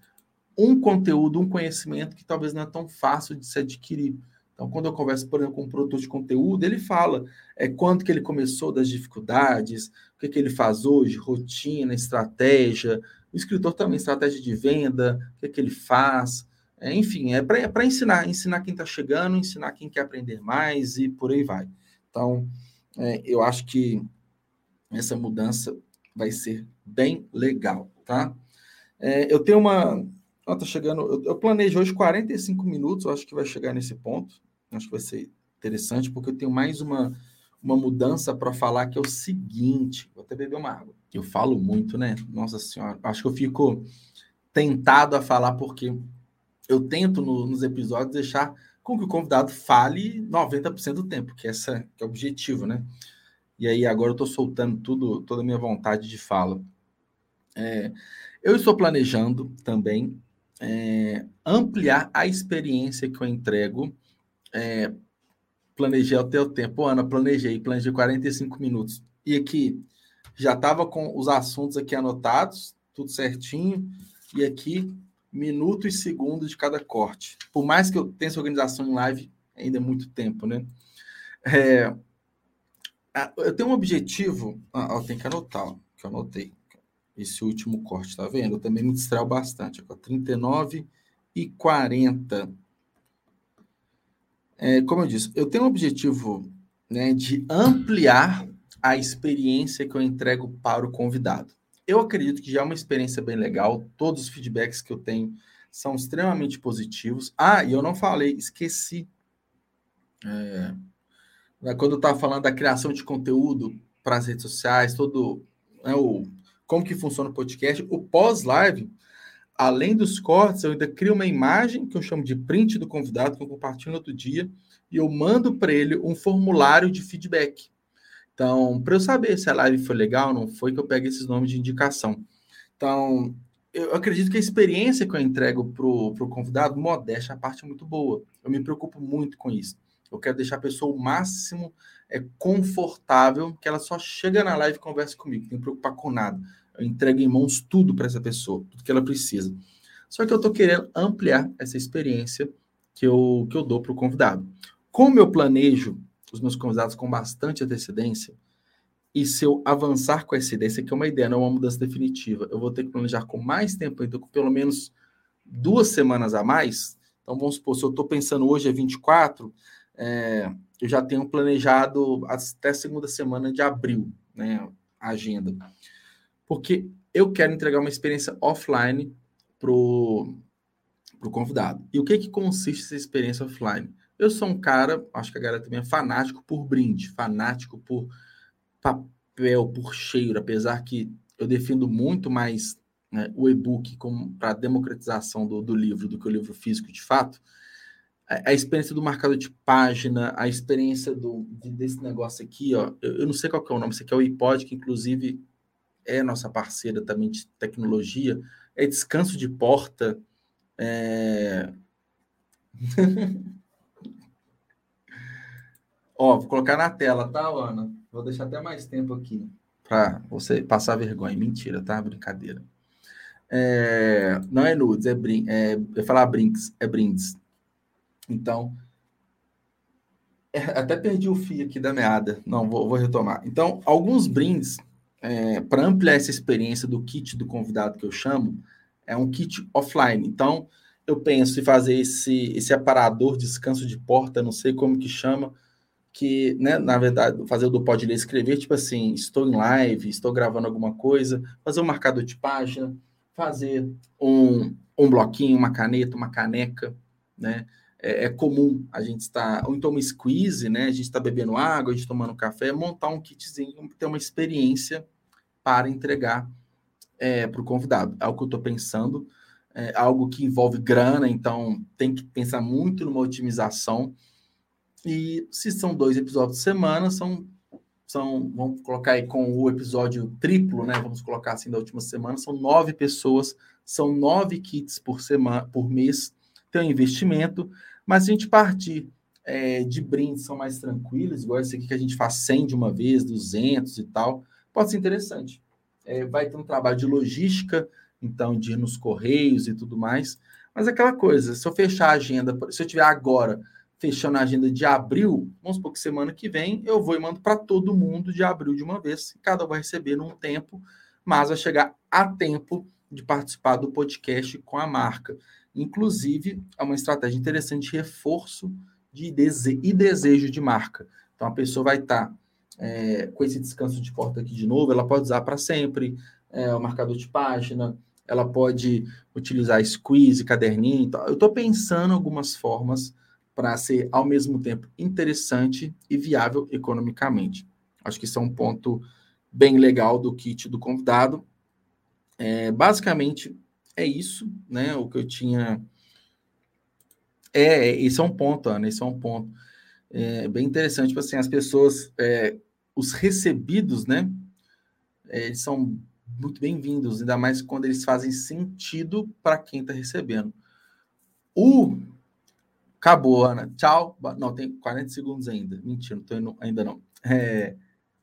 um conteúdo, um conhecimento que talvez não é tão fácil de se adquirir. Então, quando eu converso, por exemplo, com um produtor de conteúdo, ele fala é, quanto que ele começou das dificuldades, o que, que ele faz hoje, rotina, estratégia. O escritor também, estratégia de venda, o que, que ele faz. É, enfim, é para ensinar, ensinar quem está chegando, ensinar quem quer aprender mais e por aí vai. Então, é, eu acho que essa mudança vai ser bem legal, tá? É, eu tenho uma. Ó, tá chegando. Eu, eu planejo hoje 45 minutos, eu acho que vai chegar nesse ponto. Acho que vai ser interessante, porque eu tenho mais uma, uma mudança para falar, que é o seguinte: vou até beber uma água. Eu falo muito, né? Nossa Senhora, acho que eu fico tentado a falar, porque eu tento no, nos episódios deixar com que o convidado fale 90% do tempo, que, essa, que é o objetivo, né? E aí agora eu estou soltando tudo, toda a minha vontade de fala. É, eu estou planejando também é, ampliar a experiência que eu entrego é, planejei até o tempo. Ana, planejei, planejei 45 minutos. E aqui já estava com os assuntos aqui anotados, tudo certinho. E aqui, minuto e segundo de cada corte. Por mais que eu tenha essa organização em live, ainda é muito tempo, né? É, eu tenho um objetivo. Ah, tenho que anotar, ó, que eu anotei. Esse último corte, tá vendo? Eu também me distraio bastante. Ó, 39 e 40 é, como eu disse, eu tenho um objetivo né, de ampliar a experiência que eu entrego para o convidado. Eu acredito que já é uma experiência bem legal, todos os feedbacks que eu tenho são extremamente positivos. Ah, e eu não falei, esqueci. É, quando eu estava falando da criação de conteúdo para as redes sociais, todo né, o, como que funciona o podcast, o pós-live além dos cortes, eu ainda crio uma imagem que eu chamo de print do convidado, que eu compartilho no outro dia, e eu mando para ele um formulário de feedback. Então, para eu saber se a live foi legal ou não foi, que eu pego esses nomes de indicação. Então, eu acredito que a experiência que eu entrego para o convidado, modéstia, a parte é muito boa. Eu me preocupo muito com isso. Eu quero deixar a pessoa o máximo é, confortável, que ela só chega na live e conversa comigo, não tem que preocupar com nada. Eu entrego em mãos tudo para essa pessoa, tudo que ela precisa. Só que eu estou querendo ampliar essa experiência que eu, que eu dou para o convidado. Como eu planejo os meus convidados com bastante antecedência, e se eu avançar com essa ideia, isso aqui é uma ideia, não é uma mudança definitiva, eu vou ter que planejar com mais tempo, então com pelo menos duas semanas a mais. Então vamos supor, se eu estou pensando hoje é 24, é, eu já tenho planejado até segunda semana de abril, né, a agenda. Porque eu quero entregar uma experiência offline para o convidado. E o que, que consiste essa experiência offline? Eu sou um cara, acho que a galera também é fanático por brinde, fanático por papel, por cheiro, apesar que eu defendo muito mais né, o e-book para democratização do, do livro do que o livro físico de fato. A, experiência do marcador de página, a experiência do, desse negócio aqui, ó, eu, eu, não sei qual que é o nome, isso aqui é o iPod, que inclusive é nossa parceira também de tecnologia, é descanso de porta, é... ó, vou colocar na tela, tá, Ana? Vou deixar até mais tempo aqui para você passar vergonha. Mentira, tá? Brincadeira. É... Não é nudes, é, brin... é... Eu falar brinks, é brindes. Então, é, até perdi o fio aqui da meada. Não, vou, vou retomar. Então, alguns brindes, é, para ampliar essa experiência do kit do convidado que eu chamo, é um kit offline. Então, eu penso em fazer esse, esse aparador descanso de porta, não sei como que chama, que, né, na verdade, fazer o do Pode Ler Escrever, tipo assim, estou em live, estou gravando alguma coisa, fazer um marcador de página, fazer um, um bloquinho, uma caneta, uma caneca, né? é, é, comum a gente estar, ou então uma squeeze, né? A gente está bebendo água, a gente tomando café, montar um kitzinho, ter uma experiência para entregar é, para o convidado. É o que eu estou pensando, é algo que envolve grana, então tem que pensar muito numa otimização. E se são dois episódios por semana, são, são vamos colocar aí com o episódio triplo, né? Vamos colocar assim da última semana, são nove pessoas, são nove kits por semana, por mês tem um investimento, mas se a gente partir é, de brindes são mais tranquilos, igual esse aqui que a gente faz 100 de uma vez, 200 e tal, pode ser interessante. É, vai ter um trabalho de logística, então, de ir nos correios e tudo mais, mas é aquela coisa, se eu fechar a agenda, se eu tiver agora fechando a agenda de abril, vamos supor que semana que vem eu vou e mando para todo mundo de abril de uma vez, cada um vai receber num tempo, mas vai chegar a tempo de participar do podcast com a marca. Inclusive, é uma estratégia interessante de reforço de dese e desejo de marca. Então, a pessoa vai estar tá, é, com esse descanso de porta aqui de novo, ela pode usar para sempre é, o marcador de página, ela pode utilizar squeeze, caderninho. Então, eu estou pensando algumas formas para ser, ao mesmo tempo, interessante e viável economicamente. Acho que isso é um ponto bem legal do kit do convidado. É, basicamente, é isso, né? O que eu tinha. É, esse é um ponto, Ana, esse é um ponto. É bem interessante, tipo assim, as pessoas, é, os recebidos, né? É, eles são muito bem-vindos, ainda mais quando eles fazem sentido para quem está recebendo. O. Acabou, Ana. Tchau. Não, tem 40 segundos ainda. Mentira, não tô indo, ainda não. É,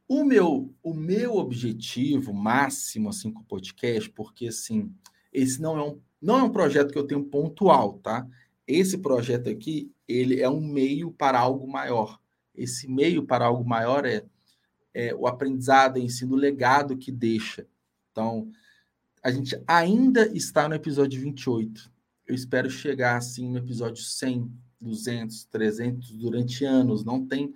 o meu, o meu objetivo máximo assim com o podcast, porque assim, esse não é um, não é um projeto que eu tenho pontual, tá? Esse projeto aqui, ele é um meio para algo maior. Esse meio para algo maior é, é o aprendizado, o ensino, o legado que deixa. Então, a gente ainda está no episódio 28. Eu espero chegar assim no episódio 100, 200, 300 durante anos. Não tem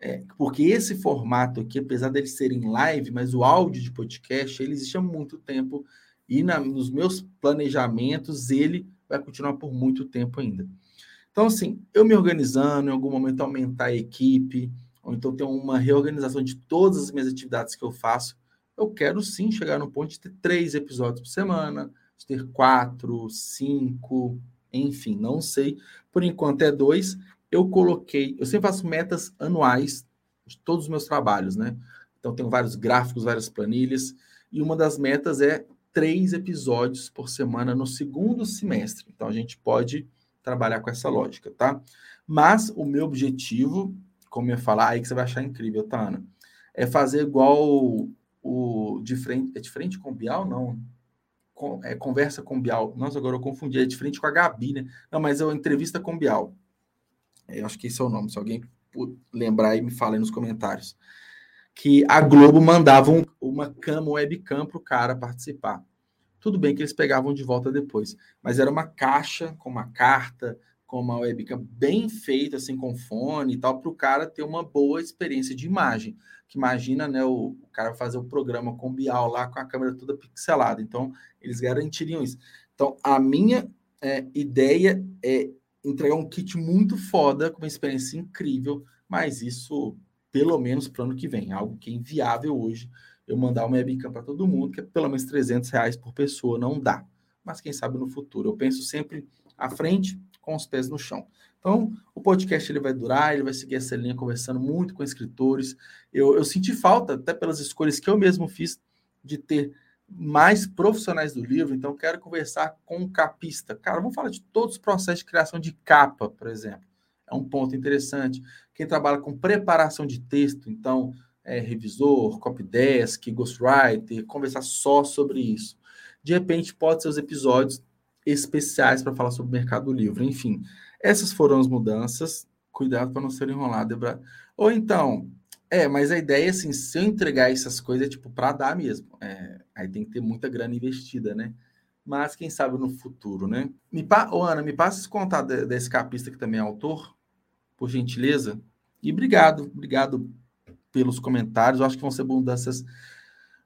é, porque esse formato aqui, apesar dele ser em live, mas o áudio de podcast, ele existe há muito tempo e na, nos meus planejamentos ele vai continuar por muito tempo ainda. Então, assim, eu me organizando, em algum momento aumentar a equipe, ou então ter uma reorganização de todas as minhas atividades que eu faço, eu quero sim chegar no ponto de ter três episódios por semana, de ter quatro, cinco, enfim, não sei. Por enquanto é dois. Eu coloquei, eu sempre faço metas anuais de todos os meus trabalhos, né? Então, tenho vários gráficos, várias planilhas. E uma das metas é três episódios por semana no segundo semestre. Então, a gente pode trabalhar com essa lógica, tá? Mas o meu objetivo, como eu ia falar, aí que você vai achar incrível, tá, Ana? É fazer igual o, o de frente. É de frente com o Bial? Não. Com, é conversa com Bial. Nossa, agora eu confundi. É de frente com a Gabi, né? Não, mas é uma entrevista com Bial. Eu acho que esse é o nome. Se alguém lembrar aí, me fala aí nos comentários. Que a Globo mandava um, uma cama webcam para o cara participar. Tudo bem que eles pegavam de volta depois, mas era uma caixa com uma carta, com uma webcam bem feita, assim, com fone e tal, para o cara ter uma boa experiência de imagem. Que imagina, né, o, o cara fazer o programa com Bial lá com a câmera toda pixelada. Então, eles garantiriam isso. Então, a minha é, ideia é entregar um kit muito foda, com uma experiência incrível, mas isso pelo menos para o ano que vem, algo que é inviável hoje eu mandar uma webcam para todo mundo, que é pelo menos 300 reais por pessoa, não dá. Mas quem sabe no futuro. Eu penso sempre à frente, com os pés no chão. Então, o podcast ele vai durar, ele vai seguir essa linha conversando muito com escritores. Eu, eu senti falta, até pelas escolhas que eu mesmo fiz, de ter mais profissionais do livro. Então, quero conversar com um capista. Cara, vamos falar de todos os processos de criação de capa, por exemplo. É um ponto interessante. Quem trabalha com preparação de texto, então, é, revisor, copydesk, ghostwriter, conversar só sobre isso. De repente, pode ser os episódios especiais para falar sobre o mercado do livro. Enfim, essas foram as mudanças. Cuidado para não ser enrolado. Ou então, é, mas a ideia, assim, se eu entregar essas coisas, é tipo para dar mesmo. É, aí tem que ter muita grana investida, né? Mas quem sabe no futuro, né? Me pa... Ô, Ana, me passa esse contato desse capista que também é autor, por gentileza. E obrigado, obrigado pelos comentários. Eu acho que vão ser mudanças.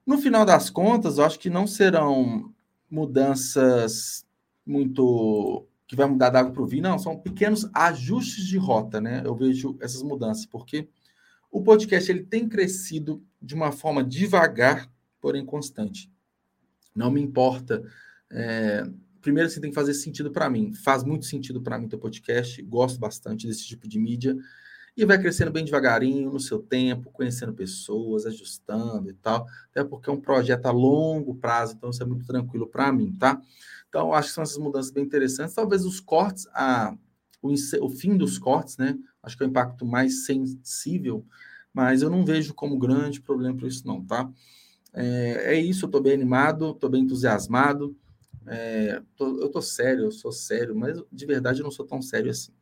No final das contas, eu acho que não serão mudanças muito que vai mudar da água para o vinho, não, são pequenos ajustes de rota, né? Eu vejo essas mudanças, porque o podcast ele tem crescido de uma forma devagar, porém constante. Não me importa. É, primeiro, você tem que fazer sentido para mim. Faz muito sentido para mim o podcast. Gosto bastante desse tipo de mídia e vai crescendo bem devagarinho, no seu tempo, conhecendo pessoas, ajustando e tal, até porque é um projeto a longo prazo, então isso é muito tranquilo para mim, tá? Então, acho que são essas mudanças bem interessantes. Talvez os cortes, a, o, o fim dos cortes, né? Acho que é o impacto mais sensível, mas eu não vejo como grande problema para isso, não, tá? É, é isso, eu estou bem animado, estou bem entusiasmado. É, tô, eu tô sério, eu sou sério, mas de verdade eu não sou tão sério assim.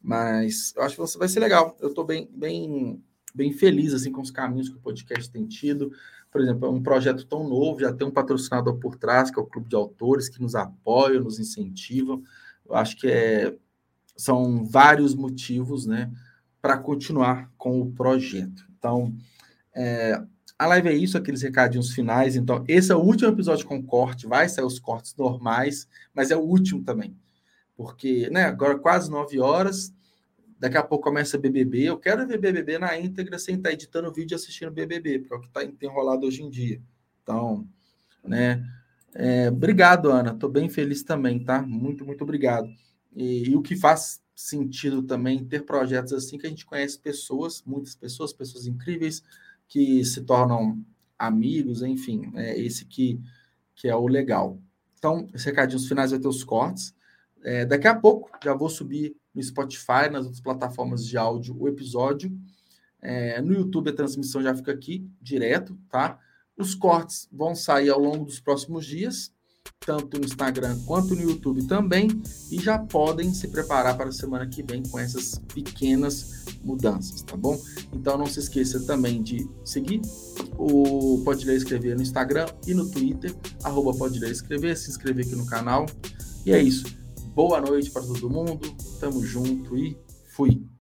Mas eu acho que vai ser legal. Eu estou bem, bem, bem feliz assim com os caminhos que o podcast tem tido. Por exemplo, é um projeto tão novo, já tem um patrocinador por trás, que é o Clube de Autores, que nos apoia, nos incentiva. Eu acho que é, são vários motivos né, para continuar com o projeto. Então, é, a live é isso, aqueles recadinhos finais. Então, esse é o último episódio com corte, vai sair os cortes normais, mas é o último também porque né, agora quase nove horas, daqui a pouco começa BBB. Eu quero ver BBB na íntegra sem estar editando vídeo e assistindo BBB, porque é o que está enrolado hoje em dia. Então, né? É, obrigado, Ana. Estou bem feliz também, tá? Muito, muito obrigado. E, e, o que faz sentido também ter projetos assim que a gente conhece pessoas, muitas pessoas, pessoas incríveis que se tornam amigos, enfim, é esse que, que é o legal. Então, esse recadinhos finais vai ter os cortes. É, daqui a pouco já vou subir no Spotify, nas outras plataformas de áudio, o episódio. É, no YouTube a transmissão já fica aqui direto, tá? Os cortes vão sair ao longo dos próximos dias, tanto no Instagram quanto no YouTube também, e já podem se preparar para a semana que vem com essas pequenas mudanças, tá bom? Então não se esqueça também de seguir o Pode Ler Escrever no Instagram e no Twitter, arroba Pode Ler Escrever, se inscrever aqui no canal. E é isso. Boa noite para todo mundo. Tamo junto e fui.